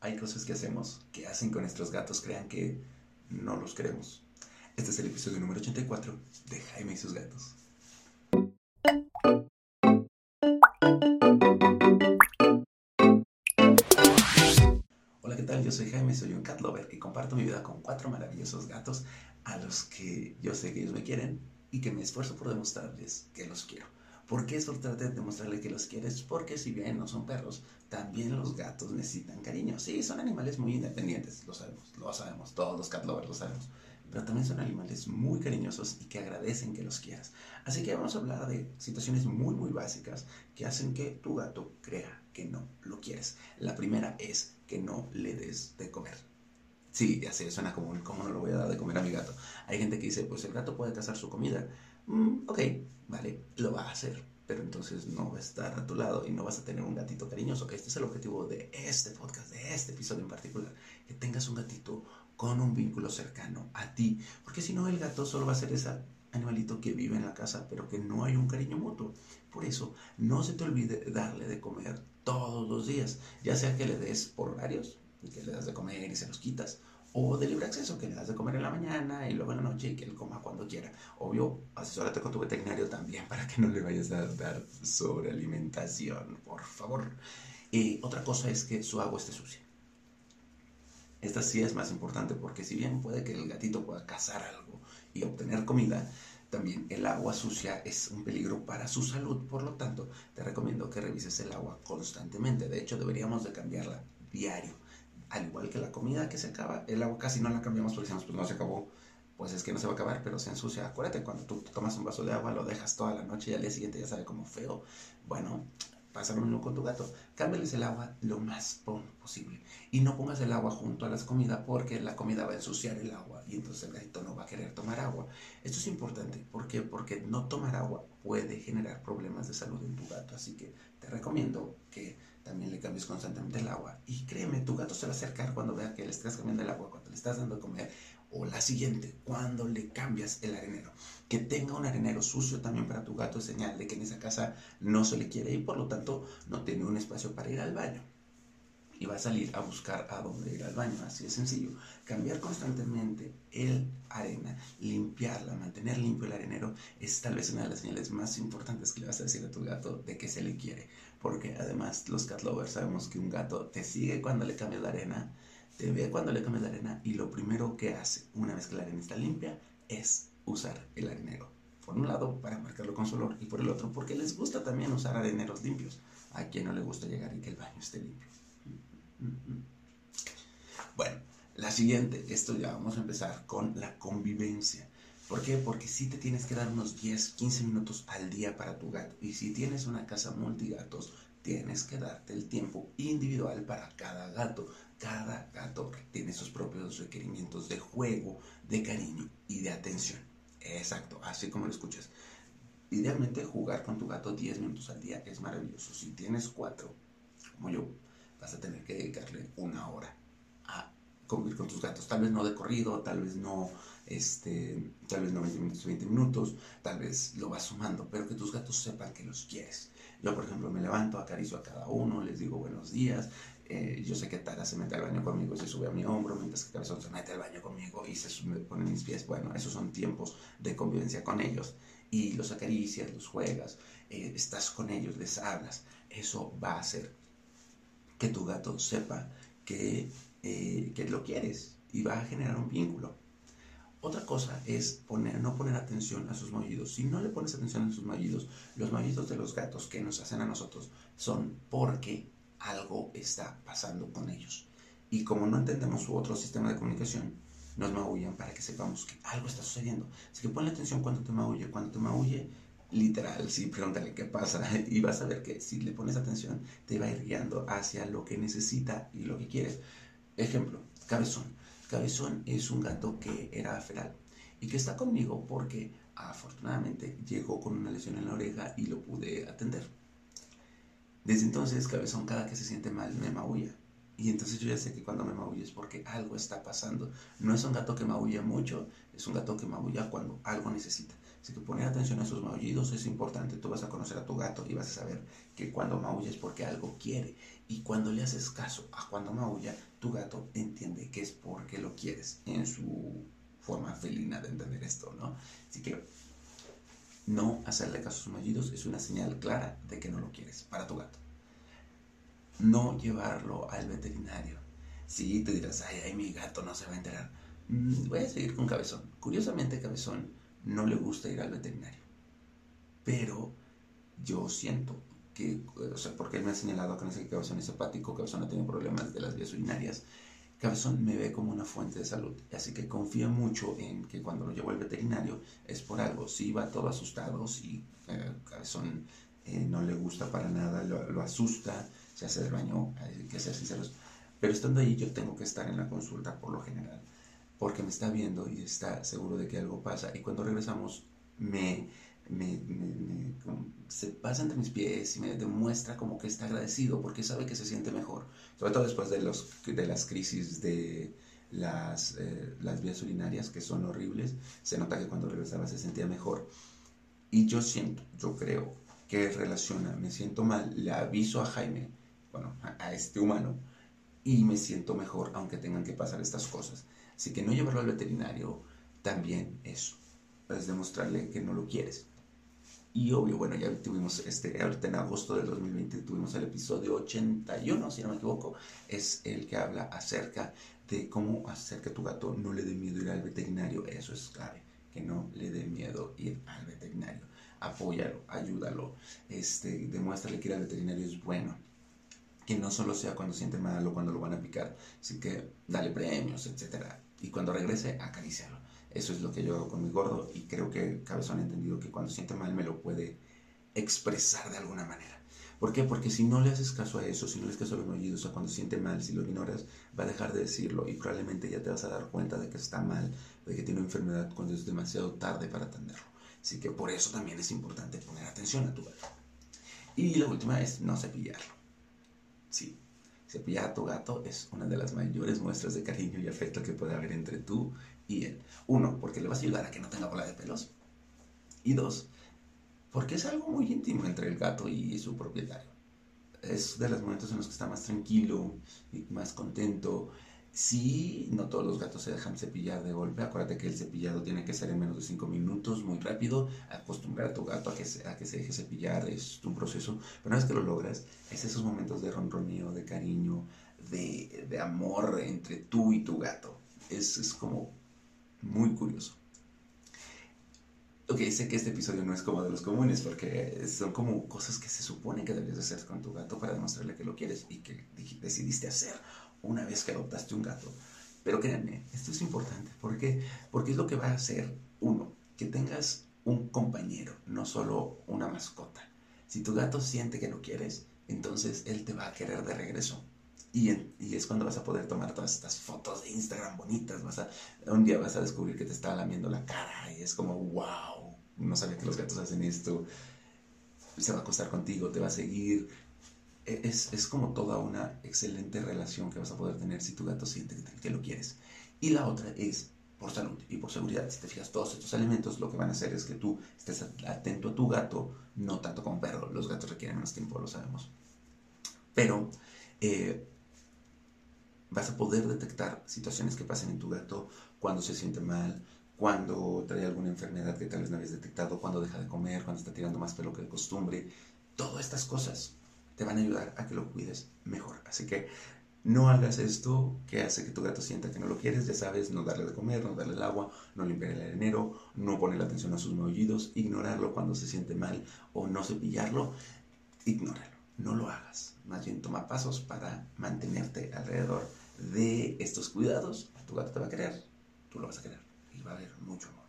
hay cosas que hacemos que hacen que nuestros gatos crean que no los queremos. Este es el episodio número 84 de Jaime y sus gatos. Hola, ¿qué tal? Yo soy Jaime, soy un cat lover y comparto mi vida con cuatro maravillosos gatos a los que yo sé que ellos me quieren y que me esfuerzo por demostrarles que los quiero. ¿Por qué eso trata de demostrarle que los quieres? Porque si bien no son perros, también los gatos necesitan cariño. Sí, son animales muy independientes, lo sabemos, lo sabemos, todos los cat lovers lo sabemos. Pero también son animales muy cariñosos y que agradecen que los quieras. Así que vamos a hablar de situaciones muy, muy básicas que hacen que tu gato crea que no lo quieres. La primera es que no le des de comer. Sí, ya sé, suena como, ¿cómo no lo voy a dar de comer a mi gato? Hay gente que dice, pues el gato puede cazar su comida. Mm, ok, vale, lo va a hacer, pero entonces no va a estar a tu lado y no vas a tener un gatito cariñoso. Este es el objetivo de este podcast, de este episodio en particular, que tengas un gatito con un vínculo cercano a ti, porque si no el gato solo va a ser ese animalito que vive en la casa, pero que no hay un cariño mutuo. Por eso, no se te olvide darle de comer todos los días, ya sea que le des por horarios, y que le das de comer y se los quitas, o de libre acceso, que le das de comer en la mañana y luego en la noche y que él coma cuando quiera. Obvio, asesórate con tu veterinario también para que no le vayas a dar sobrealimentación, por favor. Y otra cosa es que su agua esté sucia. Esta sí es más importante porque si bien puede que el gatito pueda cazar algo y obtener comida, también el agua sucia es un peligro para su salud. Por lo tanto, te recomiendo que revises el agua constantemente. De hecho, deberíamos de cambiarla diario al igual que la comida que se acaba, el agua casi no la cambiamos porque decimos, pues no se acabó, pues es que no se va a acabar, pero se ensucia. Acuérdate, cuando tú tomas un vaso de agua, lo dejas toda la noche y al día siguiente ya sabe como feo. Bueno, pasa lo mismo con tu gato. Cámbiales el agua lo más posible. Y no pongas el agua junto a las comidas porque la comida va a ensuciar el agua y entonces el gatito no va a querer tomar agua. Esto es importante. ¿Por qué? Porque no tomar agua puede generar problemas de salud en tu gato. Así que te recomiendo que también le cambies constantemente el agua. Y créeme, tu gato se va a acercar cuando vea que le estás cambiando el agua, cuando le estás dando de comer. O la siguiente, cuando le cambias el arenero. Que tenga un arenero sucio también para tu gato es señal de que en esa casa no se le quiere y por lo tanto no tiene un espacio para ir al baño y va a salir a buscar a dónde ir al baño. Así de sencillo. Cambiar constantemente el arena, limpiarla, mantener limpio el arenero es tal vez una de las señales más importantes que le vas a decir a tu gato de que se le quiere. Porque además los cat lovers sabemos que un gato te sigue cuando le cambias la arena, te ve cuando le cambias la arena y lo primero que hace una vez que la arena está limpia es usar el arenero. Por un lado, para marcarlo con su olor y por el otro, porque les gusta también usar areneros limpios. A quien no le gusta llegar y que el baño esté limpio. Bueno, la siguiente, esto ya vamos a empezar con la convivencia. ¿Por qué? Porque si te tienes que dar unos 10, 15 minutos al día para tu gato. Y si tienes una casa multigatos, tienes que darte el tiempo individual para cada gato. Cada gato tiene sus propios requerimientos de juego, de cariño y de atención. Exacto, así como lo escuchas. Idealmente jugar con tu gato 10 minutos al día es maravilloso. Si tienes 4, como yo, vas a tener que dedicarle una hora a convivir con tus gatos. Tal vez no de corrido, tal vez no, este, tal vez no 20 minutos, 20 minutos, tal vez lo vas sumando, pero que tus gatos sepan que los quieres. Yo, por ejemplo, me levanto, acaricio a cada uno, les digo buenos días. Eh, yo sé que Tara se mete al baño conmigo y se sube a mi hombro, mientras que Cabezón se mete al baño conmigo y se pone en mis pies. Bueno, esos son tiempos de convivencia con ellos. Y los acaricias, los juegas, eh, estás con ellos, les hablas. Eso va a hacer que tu gato sepa que, eh, que lo quieres y va a generar un vínculo. Otra cosa es poner, no poner atención a sus maullidos. Si no le pones atención a sus maullidos, los maullidos de los gatos que nos hacen a nosotros son porque algo está pasando con ellos. Y como no entendemos su otro sistema de comunicación, nos maullan para que sepamos que algo está sucediendo. Así que ponle atención cuando te maulle. Cuando te maulle, literal, sí, pregúntale qué pasa y vas a ver que si le pones atención te va ir guiando hacia lo que necesita y lo que quieres. Ejemplo, Cabezón. Cabezón es un gato que era feral y que está conmigo porque afortunadamente llegó con una lesión en la oreja y lo pude atender. Desde entonces Cabezón cada que se siente mal me maulla Y entonces yo ya sé que cuando me maulla es porque algo está pasando. No es un gato que maulla mucho, es un gato que maulla cuando algo necesita. Así que poner atención a esos maullidos es importante. Tú vas a conocer a tu gato y vas a saber que cuando maulla es porque algo quiere. Y cuando le haces caso a cuando maulla, tu gato entiende que es porque lo quieres en su forma felina de entender esto, ¿no? Así que no hacerle caso a sus maullidos es una señal clara de que no lo quieres para tu gato. No llevarlo al veterinario. Si te dirás, ay, ay, mi gato no se va a enterar. Mm, voy a seguir con Cabezón. Curiosamente, Cabezón no le gusta ir al veterinario. Pero yo siento que, o sea, porque él me ha señalado que no sé que Cabezón es hepático, Cabezón no tiene problemas de las vías urinarias. Cabezón me ve como una fuente de salud, así que confío mucho en que cuando lo llevo al veterinario es por algo. Si va todo asustado, si eh, Cabezón eh, no le gusta para nada, lo, asusta, se hace del baño, hay que ser sinceros. Pero estando ahí yo tengo que estar en la consulta por lo general porque me está viendo y está seguro de que algo pasa. Y cuando regresamos, me, me, se pasa entre mis pies y me demuestra como que está agradecido porque sabe que se siente mejor. Sobre todo después de, los, de las crisis de las, eh, las vías urinarias, que son horribles, se nota que cuando regresaba se sentía mejor. Y yo siento, yo creo que relaciona, me siento mal, le aviso a Jaime, bueno, a este humano, y me siento mejor aunque tengan que pasar estas cosas. Así que no llevarlo al veterinario también eso, es demostrarle que no lo quieres. Y obvio, bueno, ya tuvimos este, ahorita en agosto del 2020 tuvimos el episodio 81, si no me equivoco, es el que habla acerca de cómo hacer que tu gato no le dé miedo ir al veterinario. Eso es clave, que no le dé miedo ir al veterinario. Apóyalo, ayúdalo, este, demuéstrale que ir al veterinario es bueno que no solo sea cuando siente mal o cuando lo van a picar, así que dale premios, etcétera y cuando regrese, acariciarlo. Eso es lo que yo hago con mi gordo y creo que Cabezón ha entendido que cuando siente mal me lo puede expresar de alguna manera. ¿Por qué? Porque si no le haces caso a eso, si no le haces caso a los oídos, o cuando siente mal, si lo ignoras, va a dejar de decirlo y probablemente ya te vas a dar cuenta de que está mal, de que tiene una enfermedad cuando es demasiado tarde para atenderlo. Así que por eso también es importante poner atención a tu gato. Y la última es no cepillarlo. Sí, Cepillar a tu gato es una de las mayores muestras de cariño y afecto que puede haber entre tú y él. Uno, porque le vas a ayudar a que no tenga bola de pelos. Y dos, porque es algo muy íntimo entre el gato y su propietario. Es de los momentos en los que está más tranquilo y más contento Sí, no todos los gatos se dejan cepillar de golpe. Acuérdate que el cepillado tiene que ser en menos de 5 minutos, muy rápido. Acostumbrar a tu gato a que, se, a que se deje cepillar es un proceso. Pero una vez que lo logras, es esos momentos de ronroneo, de cariño, de, de amor entre tú y tu gato. Es, es como muy curioso. Ok, sé que este episodio no es como de los comunes porque son como cosas que se supone que debes hacer con tu gato para demostrarle que lo quieres y que decidiste hacer una vez que adoptaste un gato. Pero créanme, esto es importante. ¿Por qué? Porque es lo que va a hacer, uno, que tengas un compañero, no solo una mascota. Si tu gato siente que lo quieres, entonces él te va a querer de regreso. Y, y, es cuando vas a poder tomar todas estas fotos de Instagram bonitas. Vas a, un día vas a descubrir que te está lamiendo la cara y es como, wow, no sabía que los gatos hacen esto. Se va a acostar contigo, te va a seguir, es, es, como toda una excelente relación que vas a poder tener si tu gato siente que, lo quieres. Y la otra es por salud y por seguridad. Si te fijas, todos estos elementos lo que van a hacer es que tú estés atento a tu gato, no tanto como perro. Los gatos requieren más tiempo, lo sabemos. Pero eh, vas a poder detectar situaciones que pasen en tu gato cuando se siente mal, cuando trae alguna enfermedad que tal vez no habías detectado, cuando deja de comer, cuando está tirando más pelo que de costumbre. Todas estas cosas te van a ayudar a que lo cuides mejor. Así que no hagas esto que hace que tu gato sienta que no lo quieres, ya sabes, no darle de comer, no darle el agua, no limpiar el arenero, no ponerle atención a sus maullidos, ignorarlo cuando se siente mal o no cepillarlo, ignóralo, no lo hagas. Más bien toma pasos para mantenerte alrededor de estos cuidados. Tu gato te va a querer, tú lo vas a querer y va a haber mucho amor.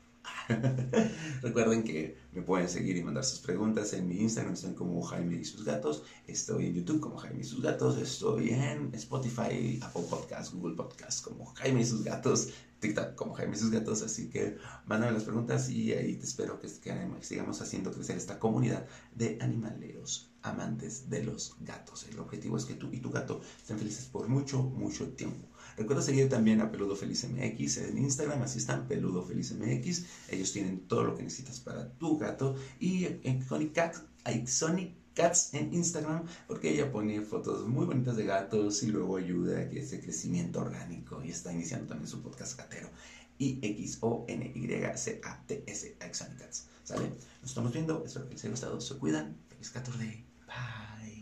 Recuerden que me pueden seguir y mandar sus preguntas en mi Instagram, estoy como Jaime y sus gatos, estoy en YouTube como Jaime y sus gatos, estoy en Spotify, Apple Podcasts, Google Podcasts como Jaime y sus gatos, TikTok como Jaime y sus gatos, así que mándame las preguntas y ahí te espero que, que sigamos haciendo crecer esta comunidad de animaleros amantes de los gatos. El objetivo es que tú y tu gato estén felices por mucho, mucho tiempo. Recuerda seguir también a Peludo Feliz MX en Instagram, así están, Peludo Feliz MX. Ellos tienen todo lo que necesitas para tu gato. Y en Sonic Cats, Cats en Instagram, porque ella pone fotos muy bonitas de gatos y luego ayuda a que ese crecimiento orgánico. Y está iniciando también su podcast gatero. I-X-O-N-Y-C-A-T-S, Sonic Cats. ¿Sale? Nos estamos viendo, espero que les haya gustado. Se cuidan. Feliz 14 Bye.